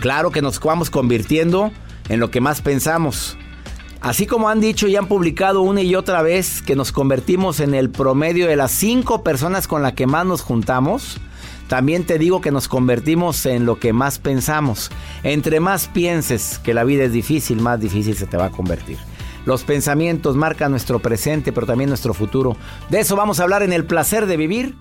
Claro que nos vamos convirtiendo en lo que más pensamos. Así como han dicho y han publicado una y otra vez que nos convertimos en el promedio de las cinco personas con las que más nos juntamos, también te digo que nos convertimos en lo que más pensamos. Entre más pienses que la vida es difícil, más difícil se te va a convertir. Los pensamientos marcan nuestro presente, pero también nuestro futuro. De eso vamos a hablar en el placer de vivir.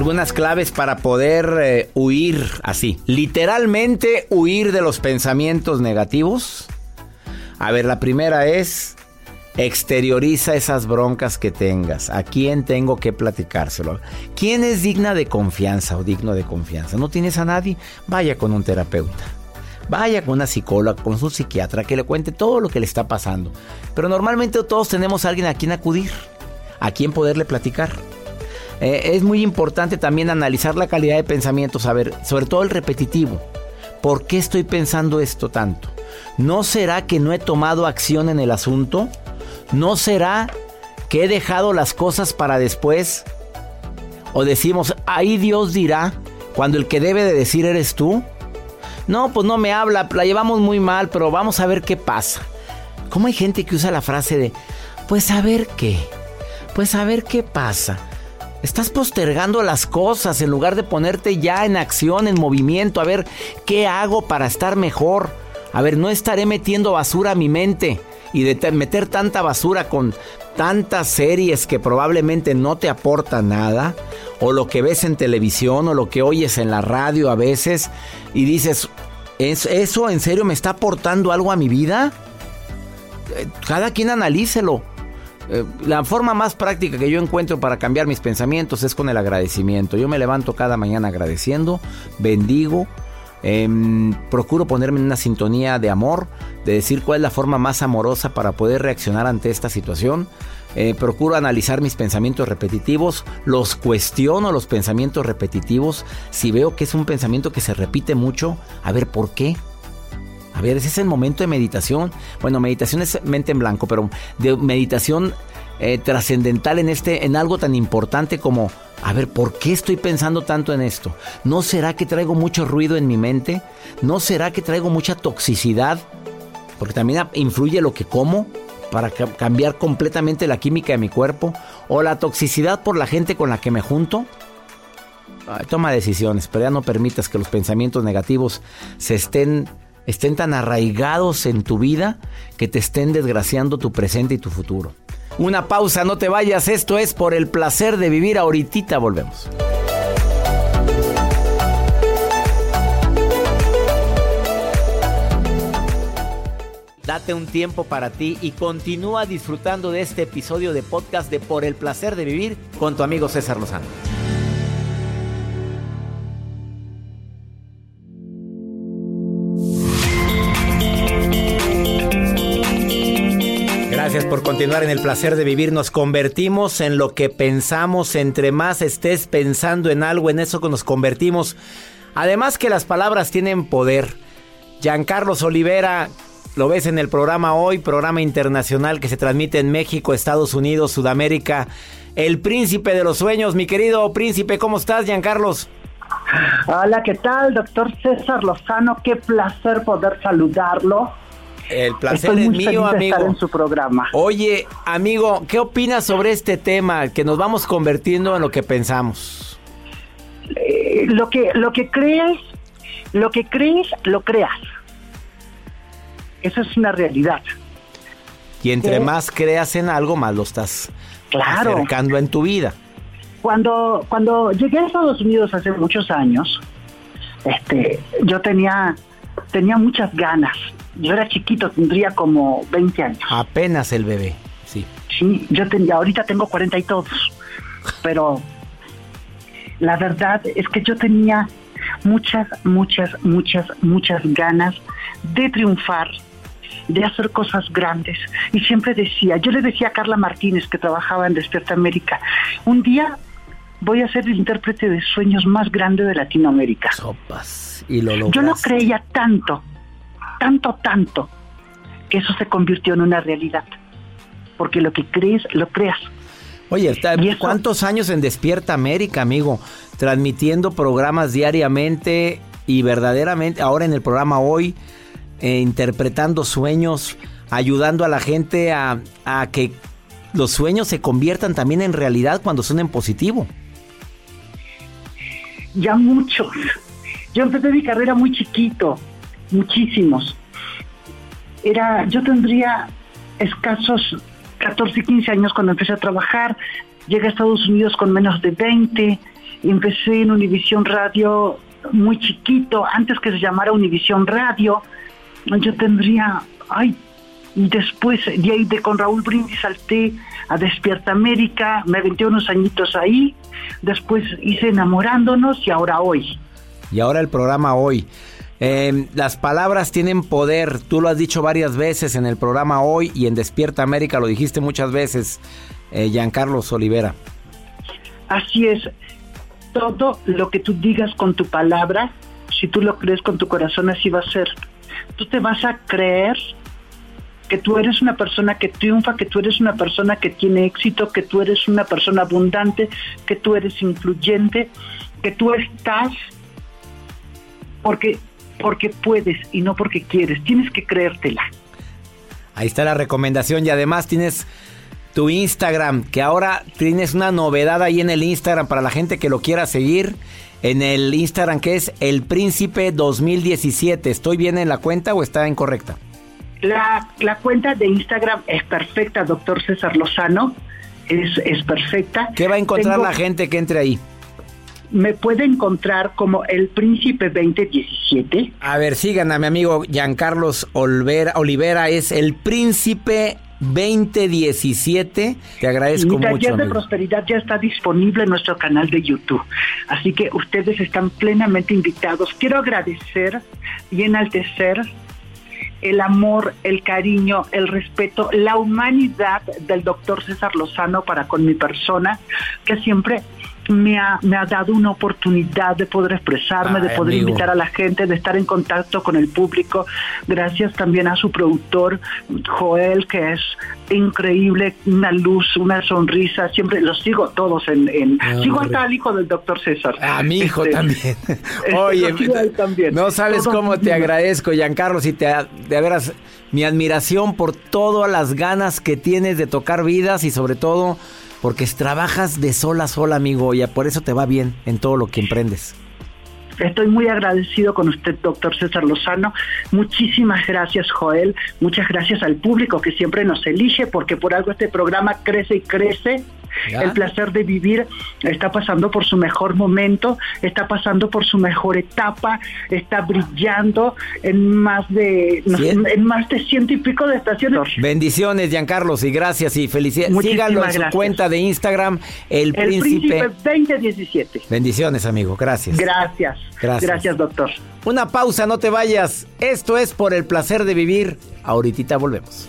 Algunas claves para poder eh, huir así, literalmente huir de los pensamientos negativos. A ver, la primera es exterioriza esas broncas que tengas. ¿A quién tengo que platicárselo? ¿Quién es digna de confianza o digno de confianza? ¿No tienes a nadie? Vaya con un terapeuta. Vaya con una psicóloga, con su psiquiatra, que le cuente todo lo que le está pasando. Pero normalmente todos tenemos a alguien a quien acudir, a quien poderle platicar. Eh, es muy importante también analizar la calidad de pensamiento, saber, sobre todo el repetitivo. ¿Por qué estoy pensando esto tanto? ¿No será que no he tomado acción en el asunto? ¿No será que he dejado las cosas para después? O decimos, ahí Dios dirá, cuando el que debe de decir eres tú. No, pues no me habla, la llevamos muy mal, pero vamos a ver qué pasa. ¿Cómo hay gente que usa la frase de, pues a ver qué? Pues a ver qué pasa. Estás postergando las cosas en lugar de ponerte ya en acción, en movimiento, a ver qué hago para estar mejor. A ver, no estaré metiendo basura a mi mente y de meter tanta basura con tantas series que probablemente no te aportan nada, o lo que ves en televisión, o lo que oyes en la radio a veces, y dices, ¿eso en serio me está aportando algo a mi vida? Eh, cada quien analícelo. Eh, la forma más práctica que yo encuentro para cambiar mis pensamientos es con el agradecimiento. Yo me levanto cada mañana agradeciendo, bendigo, em, procuro ponerme en una sintonía de amor, de decir cuál es la forma más amorosa para poder reaccionar ante esta situación. Eh, procuro analizar mis pensamientos repetitivos, los cuestiono los pensamientos repetitivos. Si veo que es un pensamiento que se repite mucho, a ver por qué. A ver, ese es el momento de meditación. Bueno, meditación es mente en blanco, pero de meditación eh, trascendental en este, en algo tan importante como, a ver, ¿por qué estoy pensando tanto en esto? ¿No será que traigo mucho ruido en mi mente? ¿No será que traigo mucha toxicidad? Porque también influye lo que como para cambiar completamente la química de mi cuerpo. O la toxicidad por la gente con la que me junto. toma decisiones, pero ya no permitas que los pensamientos negativos se estén estén tan arraigados en tu vida que te estén desgraciando tu presente y tu futuro. Una pausa, no te vayas, esto es por el placer de vivir, ahorita volvemos. Date un tiempo para ti y continúa disfrutando de este episodio de podcast de Por el placer de vivir con tu amigo César Lozano. En el placer de vivir. Nos convertimos en lo que pensamos. Entre más estés pensando en algo, en eso que nos convertimos. Además que las palabras tienen poder. Giancarlos Olivera, lo ves en el programa hoy, programa internacional que se transmite en México, Estados Unidos, Sudamérica. El príncipe de los sueños, mi querido príncipe, ¿cómo estás, Giancarlos? Hola, ¿qué tal, doctor César Lozano? Qué placer poder saludarlo. El placer es mío, amigo. en su programa. Oye, amigo, ¿qué opinas sobre este tema que nos vamos convirtiendo en lo que pensamos? Eh, lo que lo que crees, lo que crees, lo creas. Eso es una realidad. Y entre más creas en algo, más lo estás claro. acercando en tu vida. Cuando cuando llegué a Estados Unidos hace muchos años, este, yo tenía tenía muchas ganas yo era chiquito, tendría como 20 años. Apenas el bebé, sí. Sí, yo tenía, ahorita tengo 40 y todos, pero la verdad es que yo tenía muchas, muchas, muchas, muchas ganas de triunfar, de hacer cosas grandes. Y siempre decía, yo le decía a Carla Martínez, que trabajaba en Despierta América, un día voy a ser el intérprete de sueños más grande de Latinoamérica. Sopas. Y lo Yo no creía tanto tanto, tanto, que eso se convirtió en una realidad. Porque lo que crees, lo creas. Oye, ¿cuántos años en Despierta América, amigo? Transmitiendo programas diariamente y verdaderamente, ahora en el programa hoy, eh, interpretando sueños, ayudando a la gente a, a que los sueños se conviertan también en realidad cuando son en positivo. Ya muchos. Yo empecé mi carrera muy chiquito muchísimos. Era, yo tendría escasos 14, 15 años cuando empecé a trabajar, llegué a Estados Unidos con menos de 20, empecé en Univisión Radio muy chiquito, antes que se llamara Univisión Radio, yo tendría, ay, y después de ahí de con Raúl Brindis salté a Despierta América, me aventé unos añitos ahí, después hice Enamorándonos y ahora hoy. Y ahora el programa hoy. Em, las palabras tienen poder, tú lo has dicho varias veces en el programa hoy y en Despierta América, lo dijiste muchas veces, eh, Giancarlos Olivera. Así es, todo lo que tú digas con tu palabra, si tú lo crees con tu corazón, así va a ser. Tú te vas a creer que tú eres una persona que triunfa, que tú eres una persona que tiene éxito, que tú eres una persona abundante, que tú eres influyente, que tú estás porque porque puedes y no porque quieres. Tienes que creértela. Ahí está la recomendación y además tienes tu Instagram, que ahora tienes una novedad ahí en el Instagram para la gente que lo quiera seguir. En el Instagram que es El Príncipe 2017. ¿Estoy bien en la cuenta o está incorrecta? La, la cuenta de Instagram es perfecta, doctor César Lozano. Es, es perfecta. ¿Qué va a encontrar la gente que entre ahí? Me puede encontrar como el Príncipe 2017. A ver, sigan a mi amigo Giancarlos Olivera, Olivera es el Príncipe 2017. Te agradezco Mi mucho. de prosperidad ya está disponible en nuestro canal de YouTube. Así que ustedes están plenamente invitados. Quiero agradecer y enaltecer el amor, el cariño, el respeto, la humanidad del doctor César Lozano para con mi persona, que siempre me ha, me ha dado una oportunidad de poder expresarme, de poder invitar a la gente, de estar en contacto con el público. Gracias también a su productor, Joel, que es increíble, una luz, una sonrisa. Siempre los sigo todos en. sigo hasta al hijo del doctor César. A mi hijo este, también. Este, Oye, también. no sabes cómo te agradezco, Giancarlo, y te, de veras mi admiración por todas las ganas que tienes de tocar vidas y sobre todo porque trabajas de sola a sola, amigo, y por eso te va bien en todo lo que emprendes. Estoy muy agradecido con usted, doctor César Lozano. Muchísimas gracias, Joel. Muchas gracias al público que siempre nos elige, porque por algo este programa crece y crece el placer de vivir está pasando por su mejor momento, está pasando por su mejor etapa, está brillando en más de en más de ciento y pico de estaciones. Bendiciones, Giancarlos, y gracias y felicidades. Síganlo en su cuenta de Instagram, El, Príncipe. 2017. Bendiciones, amigo. Gracias. Gracias. Gracias. Gracias, doctor. Una pausa, no te vayas. Esto es por el placer de vivir. Ahorita volvemos.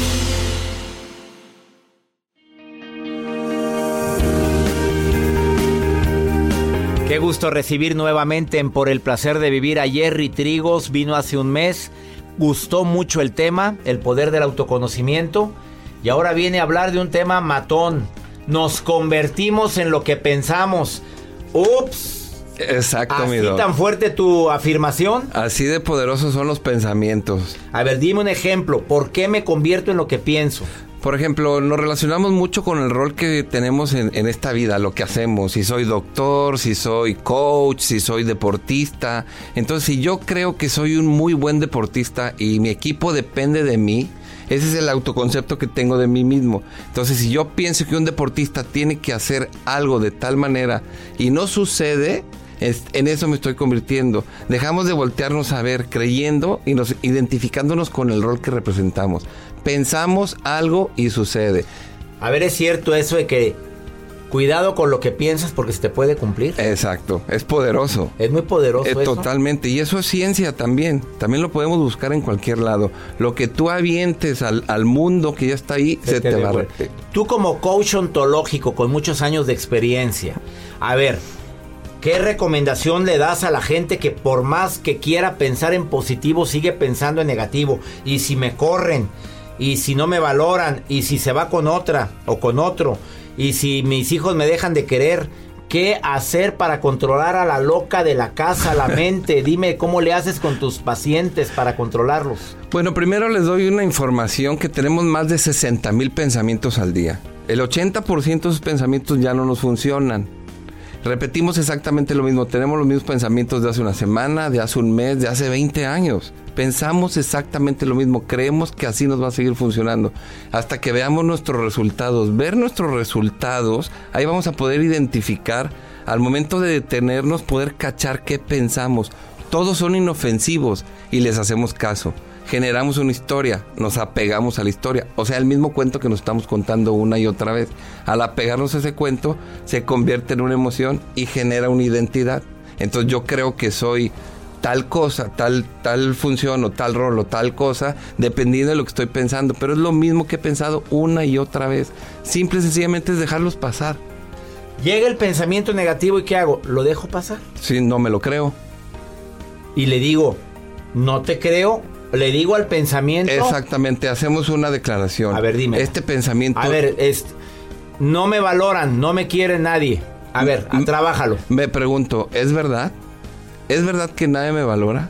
Gusto recibir nuevamente en Por el placer de vivir a Jerry Trigos. Vino hace un mes, gustó mucho el tema, el poder del autoconocimiento. Y ahora viene a hablar de un tema matón. Nos convertimos en lo que pensamos. Ups. Exacto, ¿Así mi tan fuerte tu afirmación? Así de poderosos son los pensamientos. A ver, dime un ejemplo. ¿Por qué me convierto en lo que pienso? Por ejemplo, nos relacionamos mucho con el rol que tenemos en, en, esta vida, lo que hacemos. Si soy doctor, si soy coach, si soy deportista. Entonces, si yo creo que soy un muy buen deportista y mi equipo depende de mí, ese es el autoconcepto que tengo de mí mismo. Entonces, si yo pienso que un deportista tiene que hacer algo de tal manera y no sucede, en eso me estoy convirtiendo. Dejamos de voltearnos a ver creyendo y nos identificándonos con el rol que representamos. Pensamos algo y sucede. A ver, es cierto eso de que cuidado con lo que piensas porque se te puede cumplir. Exacto, es poderoso. Es muy poderoso. Es eso. Totalmente. Y eso es ciencia también. También lo podemos buscar en cualquier lado. Lo que tú avientes al, al mundo que ya está ahí, se, se te, te va a... Tú como coach ontológico con muchos años de experiencia, a ver, ¿Qué recomendación le das a la gente que por más que quiera pensar en positivo sigue pensando en negativo? Y si me corren, y si no me valoran, y si se va con otra o con otro, y si mis hijos me dejan de querer, ¿qué hacer para controlar a la loca de la casa, la mente? Dime cómo le haces con tus pacientes para controlarlos. Bueno, primero les doy una información que tenemos más de 60 mil pensamientos al día. El 80% de esos pensamientos ya no nos funcionan. Repetimos exactamente lo mismo, tenemos los mismos pensamientos de hace una semana, de hace un mes, de hace 20 años. Pensamos exactamente lo mismo, creemos que así nos va a seguir funcionando. Hasta que veamos nuestros resultados. Ver nuestros resultados, ahí vamos a poder identificar, al momento de detenernos, poder cachar qué pensamos. Todos son inofensivos y les hacemos caso generamos una historia, nos apegamos a la historia. O sea, el mismo cuento que nos estamos contando una y otra vez. Al apegarnos a ese cuento, se convierte en una emoción y genera una identidad. Entonces yo creo que soy tal cosa, tal, tal función o tal rol o tal cosa, dependiendo de lo que estoy pensando. Pero es lo mismo que he pensado una y otra vez. Simple y sencillamente es dejarlos pasar. Llega el pensamiento negativo y ¿qué hago? ¿Lo dejo pasar? Sí, no me lo creo. Y le digo, no te creo, le digo al pensamiento. Exactamente, hacemos una declaración. A ver, dime. Este pensamiento. A ver, es, no me valoran, no me quiere nadie. A ver, a, trabájalo. Me pregunto, ¿es verdad? ¿Es verdad que nadie me valora?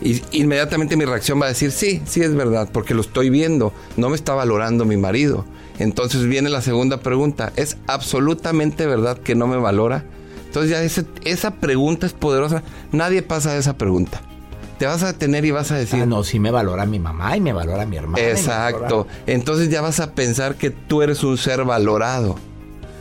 Y inmediatamente mi reacción va a decir, sí, sí es verdad, porque lo estoy viendo. No me está valorando mi marido. Entonces viene la segunda pregunta, ¿es absolutamente verdad que no me valora? Entonces ya ese, esa pregunta es poderosa. Nadie pasa esa pregunta te vas a detener y vas a decir... Ah, no, sí me valora mi mamá y me valora mi hermana. Exacto. Entonces ya vas a pensar que tú eres un ser valorado.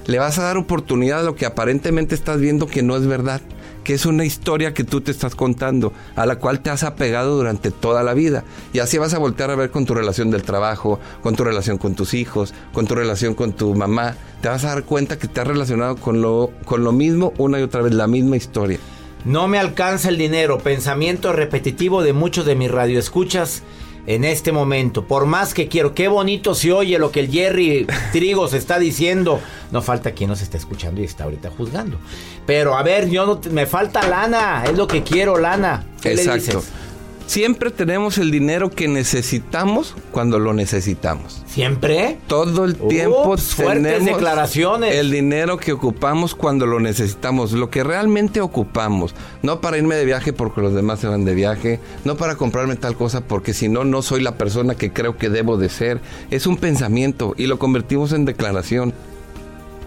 Le vas a dar oportunidad a lo que aparentemente estás viendo que no es verdad, que es una historia que tú te estás contando, a la cual te has apegado durante toda la vida. Y así vas a voltear a ver con tu relación del trabajo, con tu relación con tus hijos, con tu relación con tu mamá. Te vas a dar cuenta que te has relacionado con lo, con lo mismo una y otra vez, la misma historia. No me alcanza el dinero. Pensamiento repetitivo de muchos de mis radioescuchas en este momento. Por más que quiero, qué bonito se oye lo que el Jerry Trigos está diciendo. No falta quien nos esté escuchando y está ahorita juzgando. Pero a ver, yo no, me falta lana. Es lo que quiero, lana. ¿Qué le Exacto. dices? Siempre tenemos el dinero que necesitamos cuando lo necesitamos. ¿Siempre? Todo el tiempo Ups, tenemos declaraciones. el dinero que ocupamos cuando lo necesitamos, lo que realmente ocupamos, no para irme de viaje porque los demás se van de viaje, no para comprarme tal cosa porque si no no soy la persona que creo que debo de ser, es un pensamiento y lo convertimos en declaración.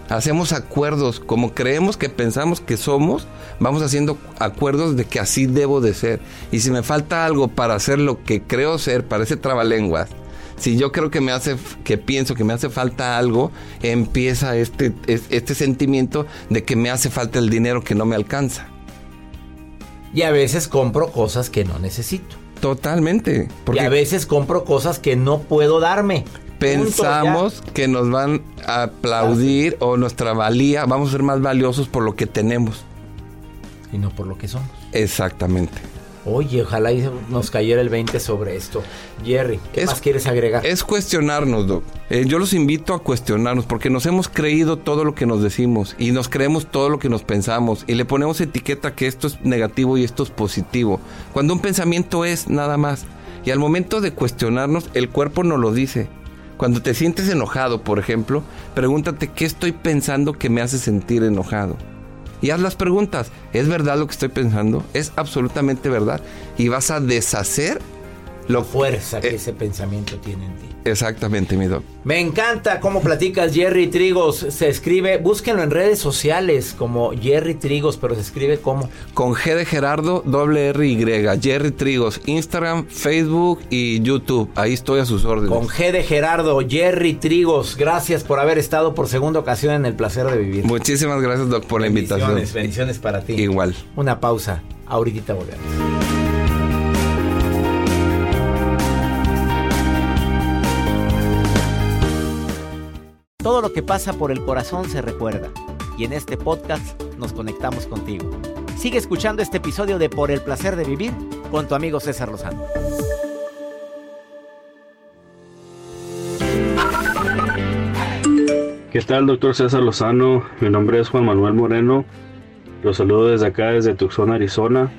Hacemos acuerdos, como creemos que pensamos que somos, vamos haciendo acuerdos de que así debo de ser. Y si me falta algo para hacer lo que creo ser, parece trabalenguas. Si yo creo que me hace, que pienso que me hace falta algo, empieza este, es- este sentimiento de que me hace falta el dinero que no me alcanza. Y a veces compro cosas que no necesito. Totalmente. Porque y a veces compro cosas que no puedo darme. Pensamos que nos van a aplaudir o nuestra valía, vamos a ser más valiosos por lo que tenemos. Y no por lo que somos. Exactamente. Oye, ojalá nos cayera el 20 sobre esto. Jerry, ¿qué Es- más quieres agregar? Es cuestionarnos, Doc. Eh, yo los invito a cuestionarnos porque nos hemos creído todo lo que nos decimos y nos creemos todo lo que nos pensamos y le ponemos etiqueta que esto es negativo y esto es positivo. Cuando un pensamiento es nada más. Y al momento de cuestionarnos, el cuerpo nos lo dice. Cuando te sientes enojado, por ejemplo, pregúntate qué estoy pensando que me hace sentir enojado. Y haz las preguntas. ¿Es verdad lo que estoy pensando? ¿Es absolutamente verdad? Y vas a deshacer lo fuerza que eh, ese pensamiento tiene en ti. Exactamente, mi doc. Me encanta cómo platicas Jerry Trigos. Se escribe, búsquenlo en redes sociales como Jerry Trigos, pero se escribe como. Con G de Gerardo, doble R Y, Jerry Trigos, Instagram, Facebook y YouTube. Ahí estoy a sus órdenes. Con G de Gerardo, Jerry Trigos. Gracias por haber estado por segunda ocasión en el placer de vivir. Muchísimas gracias, Doc, por la invitación. Bendiciones, bendiciones para ti. Igual. Una pausa. Ahorita volvemos. Todo lo que pasa por el corazón se recuerda. Y en este podcast nos conectamos contigo. Sigue escuchando este episodio de Por el placer de vivir con tu amigo César Lozano. ¿Qué tal, doctor César Lozano? Mi nombre es Juan Manuel Moreno. Los saludo desde acá, desde Tucson, Arizona.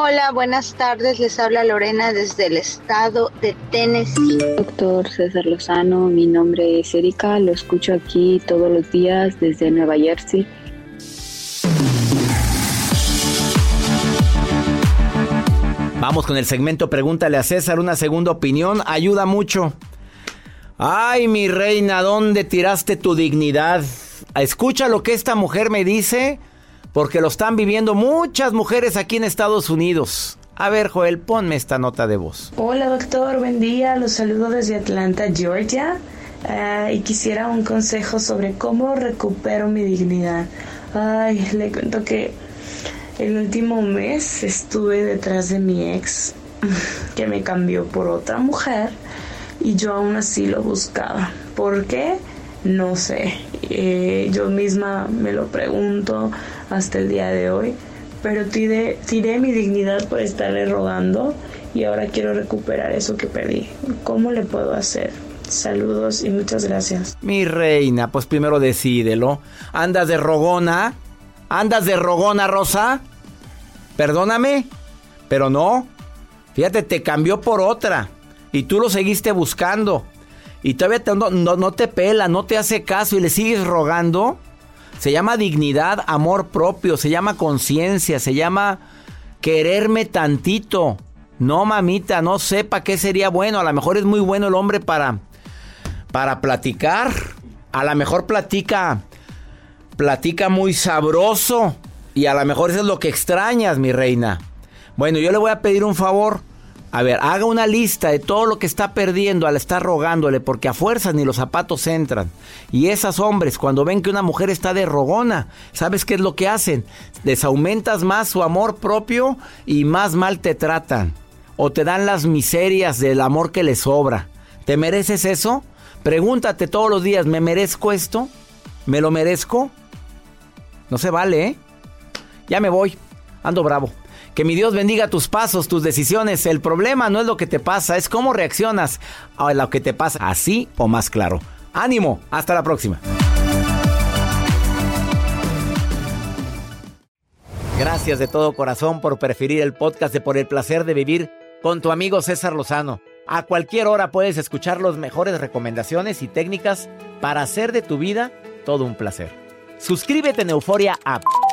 Hola, buenas tardes. Les habla Lorena desde el estado de Tennessee. Doctor César Lozano, mi nombre es Erika, lo escucho aquí todos los días desde Nueva Jersey. Vamos con el segmento Pregúntale a César, una segunda opinión, ayuda mucho. Ay, mi reina, ¿dónde tiraste tu dignidad? Escucha lo que esta mujer me dice, porque lo están viviendo muchas mujeres aquí en Estados Unidos. A ver, Joel, ponme esta nota de voz. Hola doctor, buen día, los saludo desde Atlanta, Georgia. Ah, y quisiera un consejo sobre cómo recupero mi dignidad. Ay, le cuento que el último mes estuve detrás de mi ex, que me cambió por otra mujer, y yo aún así lo buscaba. ¿Por qué? No sé. Eh, yo misma me lo pregunto hasta el día de hoy. Pero tiré, tiré mi dignidad por estarle rogando y ahora quiero recuperar eso que perdí. ¿Cómo le puedo hacer? Saludos y muchas gracias. Mi reina, pues primero decídelo. ¿Andas de rogona? ¿Andas de rogona, Rosa? Perdóname, pero no. Fíjate, te cambió por otra. Y tú lo seguiste buscando. Y todavía no, no- no te pela, no te hace caso y le sigues rogando. Se llama dignidad, amor propio, se llama conciencia, se llama quererme tantito. No, mamita, no sepa qué sería bueno. A lo mejor es muy bueno el hombre para para platicar. A lo mejor platica, platica muy sabroso. Y a lo mejor eso es lo que extrañas, mi reina. Bueno, yo le voy a pedir un favor. A ver, haga una lista de todo lo que está perdiendo al estar rogándole, porque a fuerzas ni los zapatos entran. Y esos hombres, cuando ven que una mujer está de rogona, ¿sabes qué es lo que hacen? Les aumentas más su amor propio y más mal te tratan. O te dan las miserias del amor que les sobra. ¿Te mereces eso? Pregúntate todos los días, ¿me merezco esto? ¿Me lo merezco? No se vale, ¿eh? Ya me voy. ando bravo. Que mi Dios bendiga tus pasos, tus decisiones. El problema no es lo que te pasa, es cómo reaccionas a lo que te pasa, así o más claro. Ánimo, hasta la próxima. Gracias de todo corazón por preferir el podcast de Por el placer de vivir con tu amigo César Lozano. A cualquier hora puedes escuchar las mejores recomendaciones y técnicas para hacer de tu vida todo un placer. Suscríbete en Euforia App